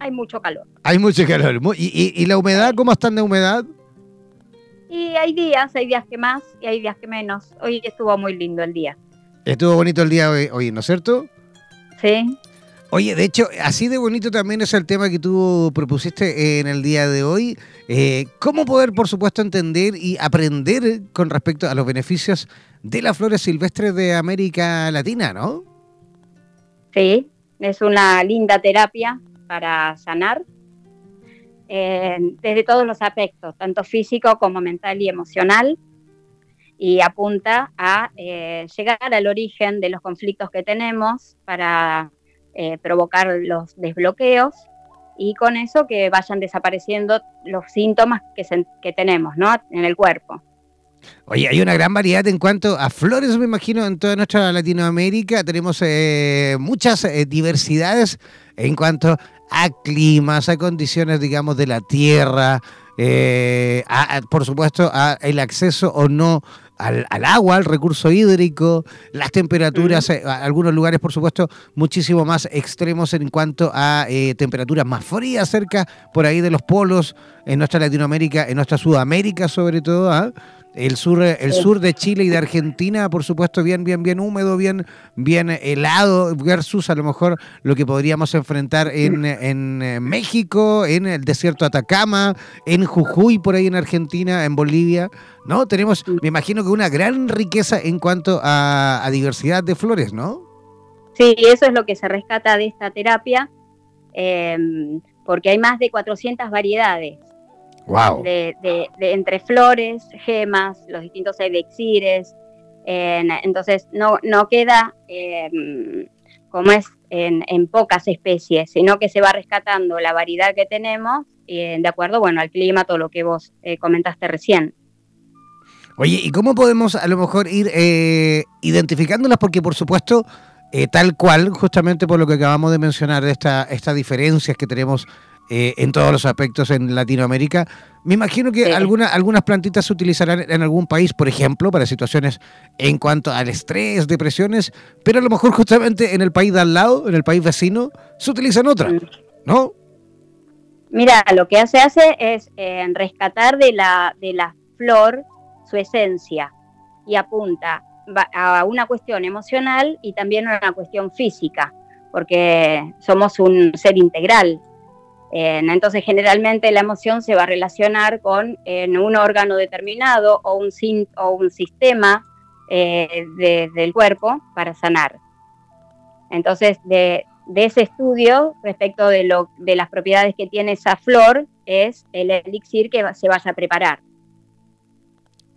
Hay mucho calor. Hay mucho calor. ¿Y, y la humedad? ¿Cómo están de humedad? Y hay días, hay días que más y hay días que menos. Hoy estuvo muy lindo el día. Estuvo bonito el día hoy, ¿no es cierto? Sí. Oye, de hecho, así de bonito también es el tema que tú propusiste en el día de hoy. Eh, ¿Cómo poder, por supuesto, entender y aprender con respecto a los beneficios de las flores silvestres de América Latina, no? Sí, es una linda terapia para sanar desde todos los aspectos, tanto físico como mental y emocional, y apunta a eh, llegar al origen de los conflictos que tenemos para eh, provocar los desbloqueos y con eso que vayan desapareciendo los síntomas que, tenemos ¿no? en el cuerpo. Oye, hay una gran variedad en cuanto a flores, me imagino, en toda nuestra Latinoamérica. Tenemos eh, muchas diversidades en cuanto a climas, a condiciones, digamos, de la tierra, eh, por supuesto, a el acceso o no al, agua, al recurso hídrico, las temperaturas, eh, algunos lugares, por supuesto, muchísimo más extremos en cuanto a eh, temperaturas más frías cerca por ahí de los polos, en nuestra Latinoamérica, en nuestra Sudamérica sobre todo. ¿ah? El sur, el sur de Chile y de Argentina, por supuesto, bien, bien, bien húmedo, bien, bien helado, versus a lo mejor lo que podríamos enfrentar en, en eh, México, en el desierto de Atacama, en Jujuy, por ahí en Argentina, en Bolivia. ¿No? Tenemos, me imagino que una gran riqueza en cuanto a, a diversidad de flores, ¿no? Sí, eso es lo que se rescata de esta terapia, em, porque hay más de 400 variedades. Wow. De, entre flores, gemas, los distintos elixires. entonces, no, no queda em, como es en, pocas especies, sino que se va rescatando la variedad que tenemos de acuerdo, bueno, al clima, todo lo que vos eh, comentaste recién. Oye, ¿y cómo podemos a lo mejor ir eh, identificándolas? Porque, por supuesto, eh, tal cual, justamente por lo que acabamos de mencionar, de esta, estas diferencias que tenemos eh, en todos los aspectos en Latinoamérica. Me imagino que algunas plantitas se utilizarán en algún país, por ejemplo, para situaciones en cuanto al estrés, depresiones, pero a lo mejor justamente en el país de al lado, en el país vecino, se utilizan otras, mm. ¿no? Mira, lo que se hace es eh, rescatar de la, de la flor su esencia y apunta a una cuestión emocional y también a una cuestión física, porque somos un ser integral. Entonces, generalmente la emoción se va a relacionar con un órgano determinado o un, o un sistema eh, del cuerpo para sanar. Entonces, de, ese estudio respecto de, lo, de las propiedades que tiene esa flor es el elixir que se vaya a preparar.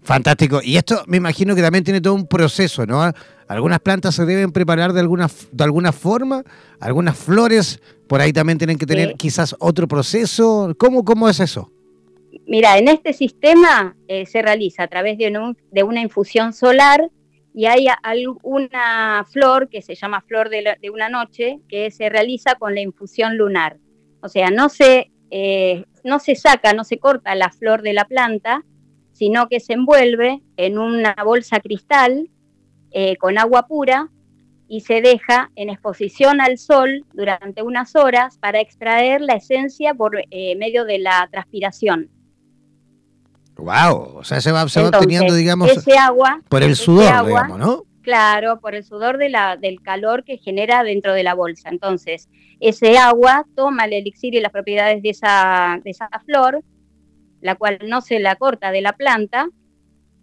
Fantástico. Y esto me imagino que también tiene todo un proceso, ¿no? Algunas plantas se deben preparar de alguna, de alguna forma, algunas flores por ahí también tienen que tener quizás otro proceso. ¿Cómo, ¿Cómo es eso? Mira, en este sistema eh, se realiza a través de, de, una infusión solar y hay una flor que se llama flor de, de, una noche que se realiza con la infusión lunar. O sea, no se, eh, no se saca, no se corta la flor de la planta, sino que se envuelve en una bolsa cristal eh, con agua pura y se deja en exposición al sol durante unas horas para extraer la esencia por eh, medio de la transpiración. Wow, o sea, se va, obteniendo, digamos, ese agua, por el sudor, digamos, ¿no? Claro, por el sudor de la, del calor que genera dentro de la bolsa. Entonces, ese agua toma el elixir y las propiedades de esa, de esa flor, la cual no se la corta de la planta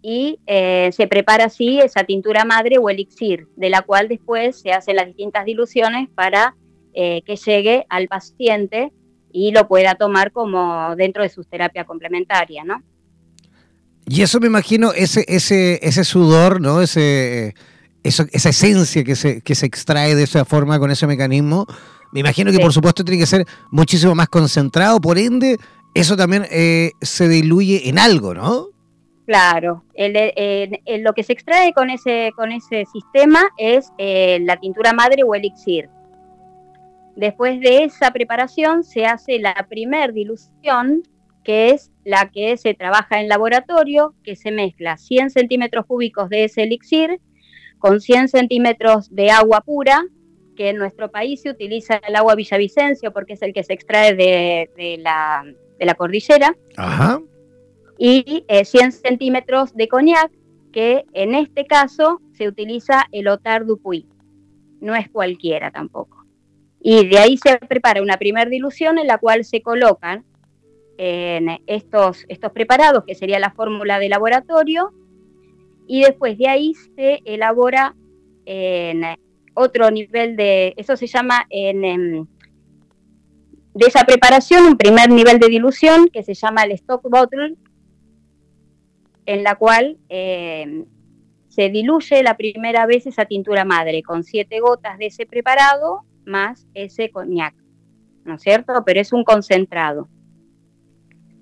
y eh, se prepara así esa tintura madre o elixir, de la cual después se hacen las distintas diluciones para eh, que llegue al paciente y lo pueda tomar como dentro de su terapia complementaria, ¿no? Y eso me imagino, ese, ese, ese sudor, ¿no? Ese, esa esencia que se, que se extrae de esa forma con ese mecanismo, me imagino que por supuesto tiene que ser muchísimo más concentrado, por ende, eso también eh, se diluye en algo, ¿no? Claro, lo que se extrae con ese, con ese sistema es eh, la tintura madre o elixir. Después de esa preparación se hace la primer dilución, que es la que se trabaja en laboratorio, que se mezcla 100 centímetros cúbicos de ese elixir con 100 centímetros de agua pura, que en nuestro país se utiliza el agua Villavicencio porque es el que se extrae de la de la cordillera. Y 100 eh, centímetros de coñac, que en este caso se utiliza el Otar Dupuy. No es cualquiera tampoco. Y de ahí se prepara una primera dilución en la cual se colocan estos, estos preparados, que sería la fórmula de laboratorio, y después de ahí se elabora otro nivel de, eso se llama en de esa preparación un primer nivel de dilución que se llama el stock bottle, en la cual eh, se diluye la primera vez esa tintura madre con siete gotas de ese preparado más ese coñac, ¿no es cierto? Pero es un concentrado.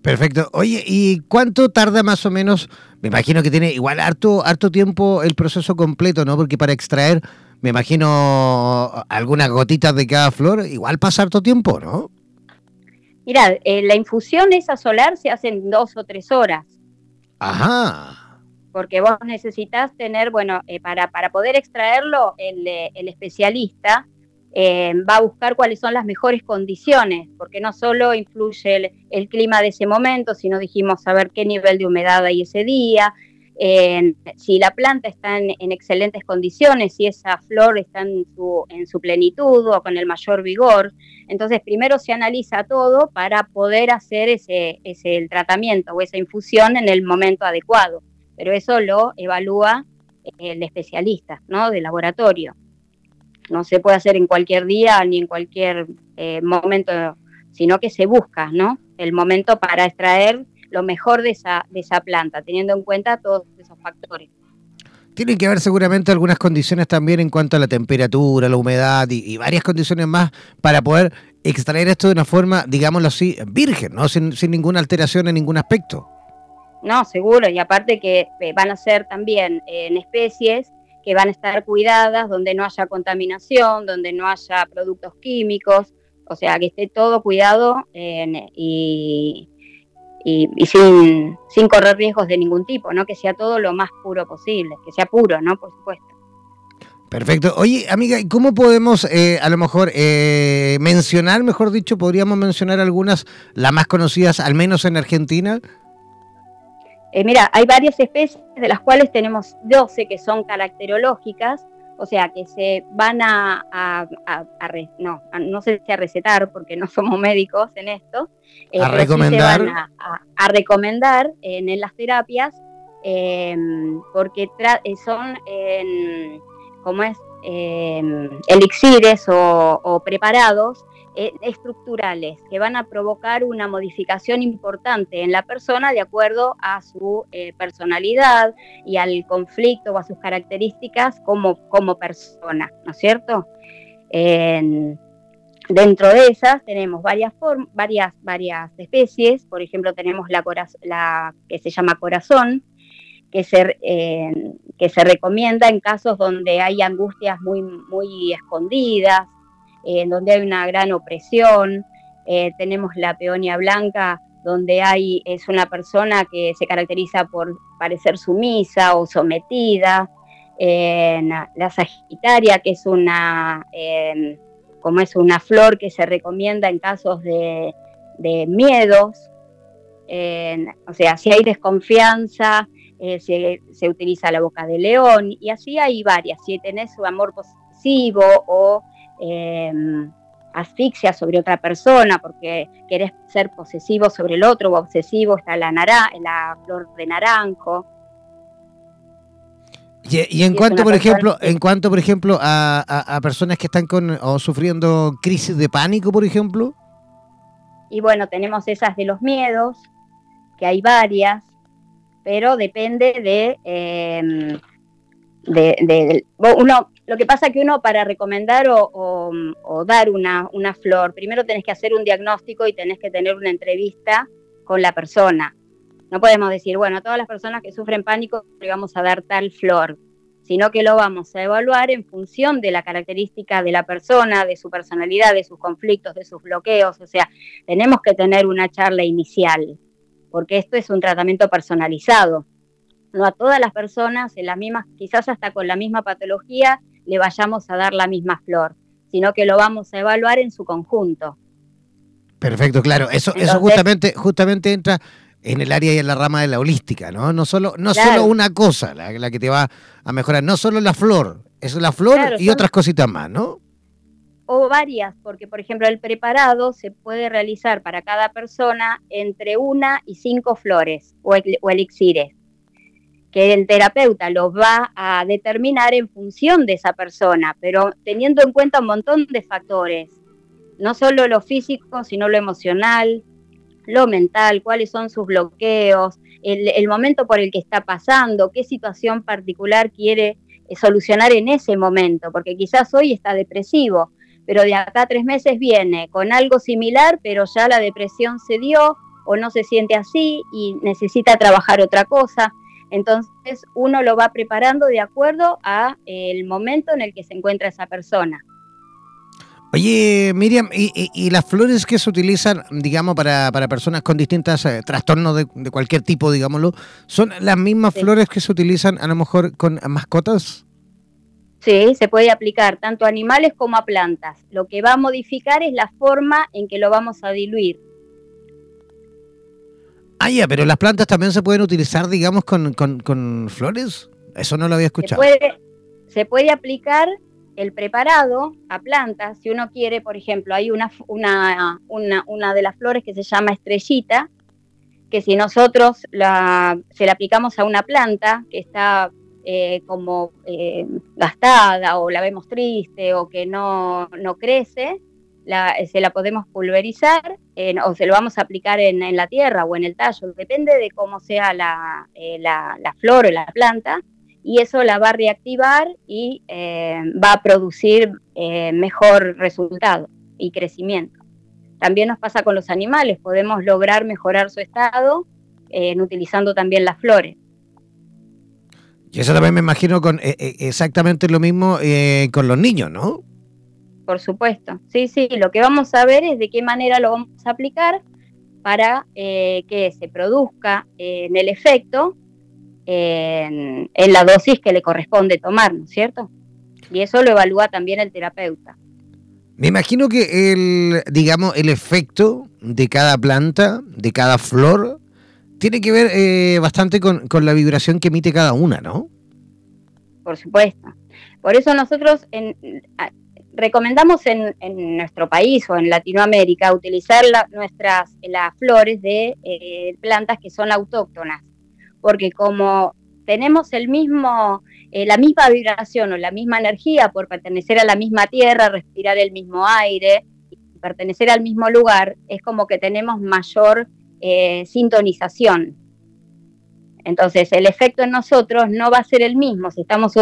Perfecto. Oye, ¿y cuánto tarda más o menos? Me imagino que tiene igual harto, harto tiempo el proceso completo, ¿no? Porque para extraer, me imagino algunas gotitas de cada flor, igual pasa harto tiempo, ¿no? Mira, eh, la infusión esa solar se hace en dos o tres horas. Ajá. Porque vos necesitas tener, bueno, eh, para, para poder extraerlo, el, eh, especialista va a buscar cuáles son las mejores condiciones, porque no solo influye el, clima de ese momento, sino dijimos saber qué nivel de humedad hay ese día, si la planta está en, excelentes condiciones, si esa flor está en su, en su plenitud o con el mayor vigor. Entonces, primero se analiza todo para poder hacer ese, tratamiento o esa infusión en el momento adecuado. Pero eso lo evalúa el especialista, ¿no? De laboratorio. No se puede hacer en cualquier día ni en cualquier eh, momento, sino que se busca, ¿no? El momento para extraer lo mejor de esa, de esa planta, teniendo en cuenta todos esos factores. Tienen que haber seguramente algunas condiciones también en cuanto a la temperatura, la humedad y, varias condiciones más para poder extraer esto de una forma, digámoslo así, virgen, ¿no? Sin, sin ninguna alteración en ningún aspecto. No, seguro, y aparte que eh, van a ser también en especies que van a estar cuidadas, donde no haya contaminación, donde no haya productos químicos, o sea, que esté todo cuidado y, sin, sin, correr riesgos de ningún tipo, ¿no? Que sea todo lo más puro posible, que sea puro, ¿no? Por supuesto. Perfecto. Oye, amiga, ¿cómo podemos eh, a lo mejor eh, mencionar, mejor dicho, podríamos mencionar algunas, las más conocidas, al menos en Argentina? Eh, mira, hay varias especies de las cuales tenemos 12 que son caracterológicas, o sea, que se van a, no, no sé si a recetar porque no somos médicos en esto, eh, a recomendar. se van a, recomendar en, las terapias em, porque eh, son, como es, em, elixires o preparados estructurales que van a provocar una modificación importante en la persona de acuerdo a su eh, personalidad y al conflicto o a sus características como, como persona, ¿no es cierto? dentro de esas tenemos varias, varias, varias especies, por ejemplo tenemos la, que se llama corazón, que se, que se recomienda en casos donde hay angustias muy, muy escondidas, en donde hay una gran opresión. Eh, tenemos la peonia blanca, donde hay, es una persona que se caracteriza por parecer sumisa o sometida. la Sagitaria, que es una, em, como es una flor que se recomienda en casos de, miedos. o sea, si hay desconfianza, eh, se, se, utiliza la boca de león y así hay varias. Si tenés un amor posesivo o Em, asfixia sobre otra persona porque querés ser posesivo sobre el otro o obsesivo, está la, la flor de naranjo. Y, en cuanto, por ejemplo, en cuanto, por ejemplo, a, personas que están con o sufriendo crisis de pánico, por ejemplo. Y bueno, tenemos esas de los miedos, que hay varias, pero depende de, em, de, de, uno lo que pasa que uno para recomendar o, dar una, una, flor, primero tenés que hacer un diagnóstico y tenés que tener una entrevista con la persona. No podemos decir, bueno, a todas las personas que sufren pánico le vamos a dar tal flor, sino que lo vamos a evaluar en función de la característica de la persona, de su personalidad, de sus conflictos, de sus bloqueos. O sea, tenemos que tener una charla inicial, porque esto es un tratamiento personalizado. No a todas las personas, en las mismas, quizás hasta con la misma patología, le vayamos a dar la misma flor, sino que lo vamos a evaluar en su conjunto. Perfecto, claro. Eso, eso justamente, justamente entra en el área y en la rama de la holística, ¿no? No solo, no solo una cosa la, que te va a mejorar, no solo la flor, es la flor y otras cositas más, ¿no? O varias, porque por ejemplo el preparado se puede realizar para cada persona entre una y cinco flores o, o elixires que el terapeuta lo va a determinar en función de esa persona, pero teniendo en cuenta un montón de factores, no solo lo físico, sino lo emocional, lo mental, cuáles son sus bloqueos, el, momento por el que está pasando, qué situación particular quiere eh, solucionar en ese momento, porque quizás hoy está depresivo, pero de acá tres meses viene con algo similar, pero ya la depresión se dio o no se siente así y necesita trabajar otra cosa. Entonces uno lo va preparando de acuerdo a el momento en el que se encuentra esa persona. Oye, Miriam, ¿y, las flores que se utilizan, digamos, para, personas con distintos eh, trastornos de, cualquier tipo, digámoslo, son las mismas flores que se utilizan a lo mejor con mascotas? Sí, se puede aplicar tanto a animales como a plantas. Lo que va a modificar es la forma en que lo vamos a diluir. Ah, ya, pero las plantas también se pueden utilizar, digamos, con, con, flores. Eso no lo había escuchado. Se puede, se puede aplicar el preparado a plantas. Si uno quiere, por ejemplo, hay una, una, una, una de las flores que se llama estrellita, que si nosotros la, se la aplicamos a una planta que está eh, como eh, gastada o la vemos triste o que no, no crece, se la podemos pulverizar o se lo vamos a aplicar en, en, la tierra o en el tallo, depende de cómo sea la, eh, la, la flor o la planta, y eso la va a reactivar y va a producir mejor resultado y crecimiento. También nos pasa con los animales, podemos lograr mejorar su estado utilizando también las flores. Y eso también me imagino con eh, eh, exactamente lo mismo eh, con los niños, ¿no? Por supuesto, sí, sí, lo que vamos a ver es de qué manera lo vamos a aplicar para que se produzca en el efecto en, la dosis que le corresponde tomar, ¿no es cierto? Y eso lo evalúa también el terapeuta. Me imagino que el, digamos, el efecto de cada planta, de cada flor, tiene que ver eh, bastante con, la vibración que emite cada una, ¿no? Por supuesto. Por eso nosotros recomendamos en, nuestro país o en Latinoamérica utilizar nuestras las flores de eh, plantas que son autóctonas, porque como tenemos el mismo, eh, la misma vibración o la misma energía por pertenecer a la misma tierra, respirar el mismo aire, pertenecer al mismo lugar, es como que tenemos mayor eh, sintonización. Entonces, el efecto en nosotros no va a ser el mismo si estamos,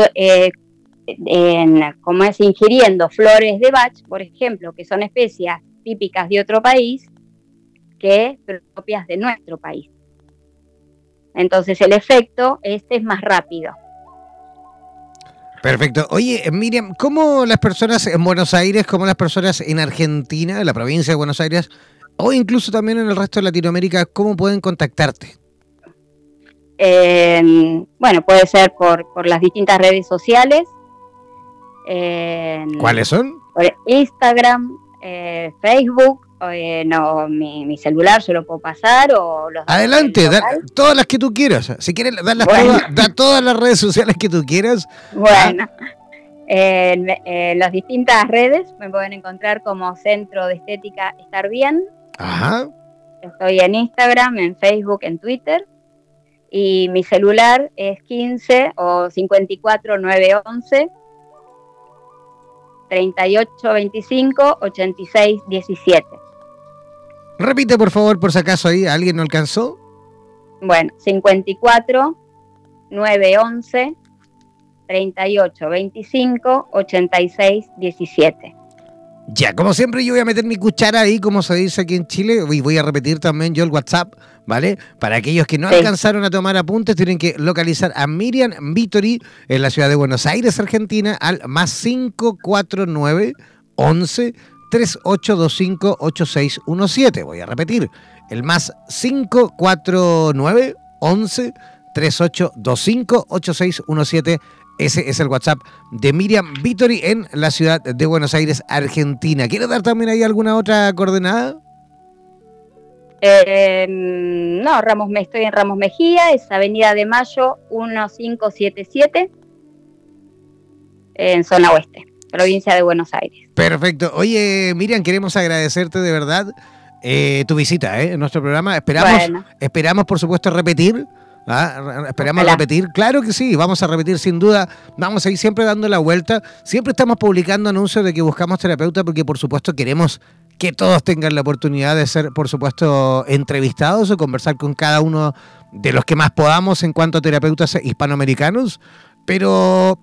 eh, como es, ingiriendo flores de Bach, por ejemplo, que son especias típicas de otro país, que propias de nuestro país. Entonces, el efecto este es más rápido. Perfecto. Oye, Miriam, ¿cómo las personas en Buenos Aires, como las personas en Argentina, en la provincia de Buenos Aires, o incluso también en el resto de Latinoamérica, ¿cómo pueden contactarte? bueno, puede ser por, por las distintas redes sociales. ¿Cuáles son? Por Instagram, eh, Facebook, eh, no, mi, celular yo lo puedo pasar o los Adelante, todas las que tú quieras. Si quieres, todas, da todas las redes sociales que tú quieras. Bueno, en, las distintas redes me pueden encontrar como Centro de Estética Estar Bien Ajá. Estoy en Instagram, en Facebook, en Twitter. Y mi celular es 15 o 54 911 38 25 86 17. Repite por favor, por si acaso ahí alguien no alcanzó. Bueno, 54 911 38 25 86 17. Ya, como siempre yo voy a meter mi cuchara ahí, como se dice aquí en Chile, y voy a repetir también yo el WhatsApp, ¿vale? Para aquellos que no alcanzaron a tomar apuntes, tienen que localizar a Miriam Vittori en la ciudad de Buenos Aires, Argentina, al más 549 11 3825 8617. Voy a repetir, el más 549 11 3825 8617 ese es el WhatsApp de Miriam Vittori en la ciudad de Buenos Aires, Argentina. ¿Quiere dar también ahí alguna otra coordenada? Eh, no, Ramos, estoy en Ramos Mejía, es Avenida de Mayo 1577, en zona oeste, provincia de Buenos Aires. Perfecto. Oye, Miriam, queremos agradecerte de verdad eh, tu visita ¿eh? en nuestro programa. Esperamos, esperamos, por supuesto, repetir ¿Ah? Esperamos repetir. Claro que sí, vamos a repetir sin duda. Vamos a ir siempre dando la vuelta. Siempre estamos publicando anuncios de que buscamos terapeuta porque por supuesto queremos que todos tengan la oportunidad de ser, por supuesto, entrevistados o conversar con cada uno de los que más podamos en cuanto a terapeutas hispanoamericanos. Pero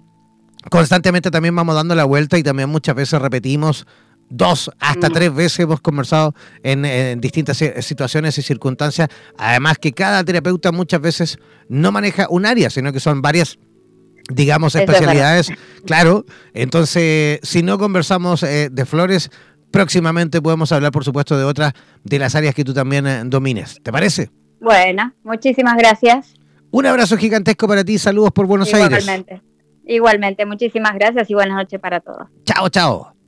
constantemente también vamos dando la vuelta y también muchas veces repetimos dos hasta mm. tres veces hemos conversado en, distintas situaciones y circunstancias. Además que cada terapeuta muchas veces no maneja un área, sino que son varias digamos, especialidades. Claro, entonces, si no conversamos eh, de flores, próximamente podemos hablar, por supuesto, de otras de las áreas que tú también eh, domines. ¿Te parece? Bueno, muchísimas gracias. Un abrazo gigantesco para ti, saludos por Buenos Aires. Igualmente, igualmente, muchísimas gracias y buenas noches para todos. Chao, chao.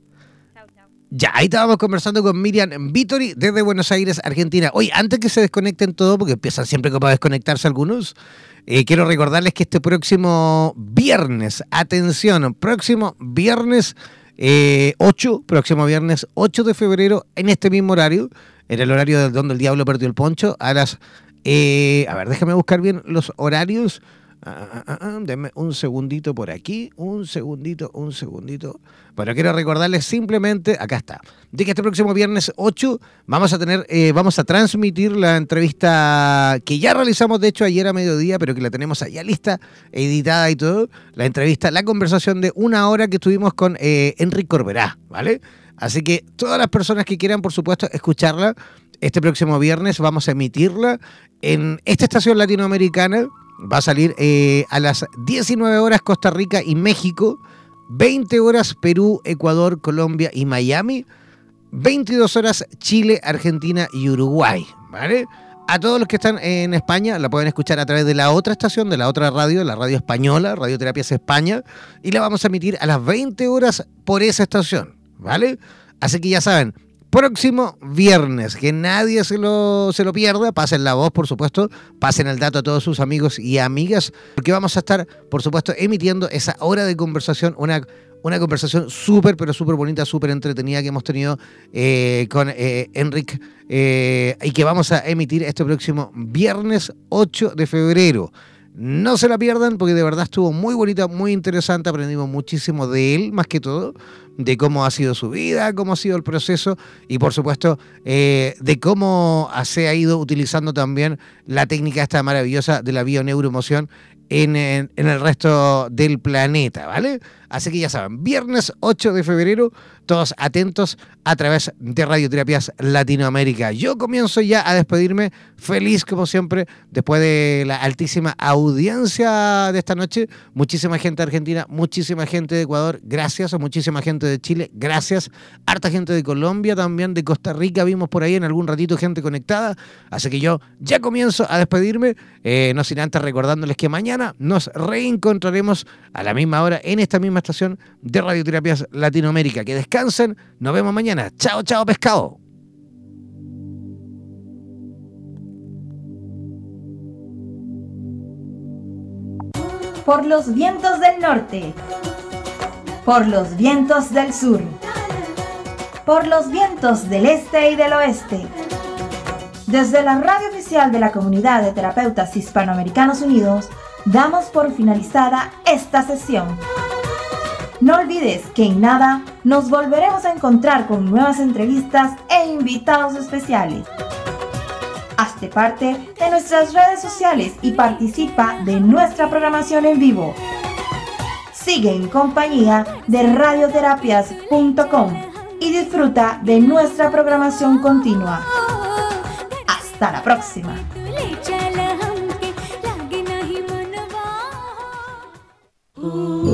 Ya, ahí estábamos conversando con Miriam Vittori desde Buenos Aires, Argentina. Oye, antes que se desconecten todo, porque empiezan siempre como a desconectarse algunos, eh, quiero recordarles que este próximo viernes, atención, próximo viernes 8, eh, próximo viernes 8 de febrero, en este mismo horario, en el horario de donde el diablo perdió el poncho, a las... Eh, a ver, déjame buscar bien los horarios. Ah, ah, ah, denme un segundito por aquí, un segundito, un segundito. Bueno, quiero recordarles simplemente, acá está, de que este próximo viernes 8 vamos a tener, eh, vamos a transmitir la entrevista que ya realizamos, de hecho, ayer a mediodía, pero que la tenemos allá lista, editada y todo, la entrevista, la conversación de una hora que tuvimos con eh, Enrique Corberá, ¿vale? Así que todas las personas que quieran, por supuesto, escucharla, este próximo viernes vamos a emitirla en esta estación latinoamericana Va a salir eh, a las 19 horas Costa Rica y México, 20 horas Perú, Ecuador, Colombia y Miami, 22 horas Chile, Argentina y Uruguay, ¿vale? A todos los que están en España la pueden escuchar a través de la otra estación, de la otra radio, la radio española, Radioterapias España, y la vamos a emitir a las 20 horas por esa estación, ¿vale? Así que ya saben, próximo viernes. Que nadie se lo, se lo pierda. Pasen la voz, por supuesto. Pasen el dato a todos sus amigos y amigas. Porque vamos a estar, por supuesto, emitiendo esa hora de conversación. Una, una conversación súper, pero súper bonita, súper entretenida que hemos tenido eh, con eh, Enric. Eh, y que vamos a emitir este próximo viernes 8 de febrero. No se la pierdan porque de verdad estuvo muy bonita, muy interesante. Aprendimos muchísimo de él, más que todo de cómo ha sido su vida, cómo ha sido el proceso y por supuesto eh, de cómo se ha ido utilizando también la técnica esta maravillosa de la bioneuroemoción en, en, en el resto del planeta, ¿vale? Así que ya saben, viernes 8 de febrero, todos atentos a través de Radioterapias Latinoamérica. Yo comienzo ya a despedirme, feliz como siempre, después de la altísima audiencia de esta noche. Muchísima gente de Argentina, muchísima gente de Ecuador, gracias, a muchísima gente de Chile, gracias. Harta gente de Colombia, también de Costa Rica, vimos por ahí en algún ratito gente conectada. Así que yo ya comienzo a despedirme, eh, no sin antes recordándoles que nos reencontraremos a la misma hora en esta misma estación de Radioterapias Latinoamérica. Que descansen, nos vemos mañana. Chao, chao, pescado. Por los vientos del norte, por los vientos del sur, por los vientos del este y del oeste. Desde la radio oficial de la Comunidad de Terapeutas Hispanoamericanos Unidos, damos por finalizada esta sesión. No olvides que en nada nos volveremos a encontrar con nuevas entrevistas e invitados especiales. Hazte parte de nuestras redes sociales y participa de nuestra programación en vivo. Sigue en compañía de radioterapias.com y disfruta de nuestra programación continua. Hasta la próxima. Ooh.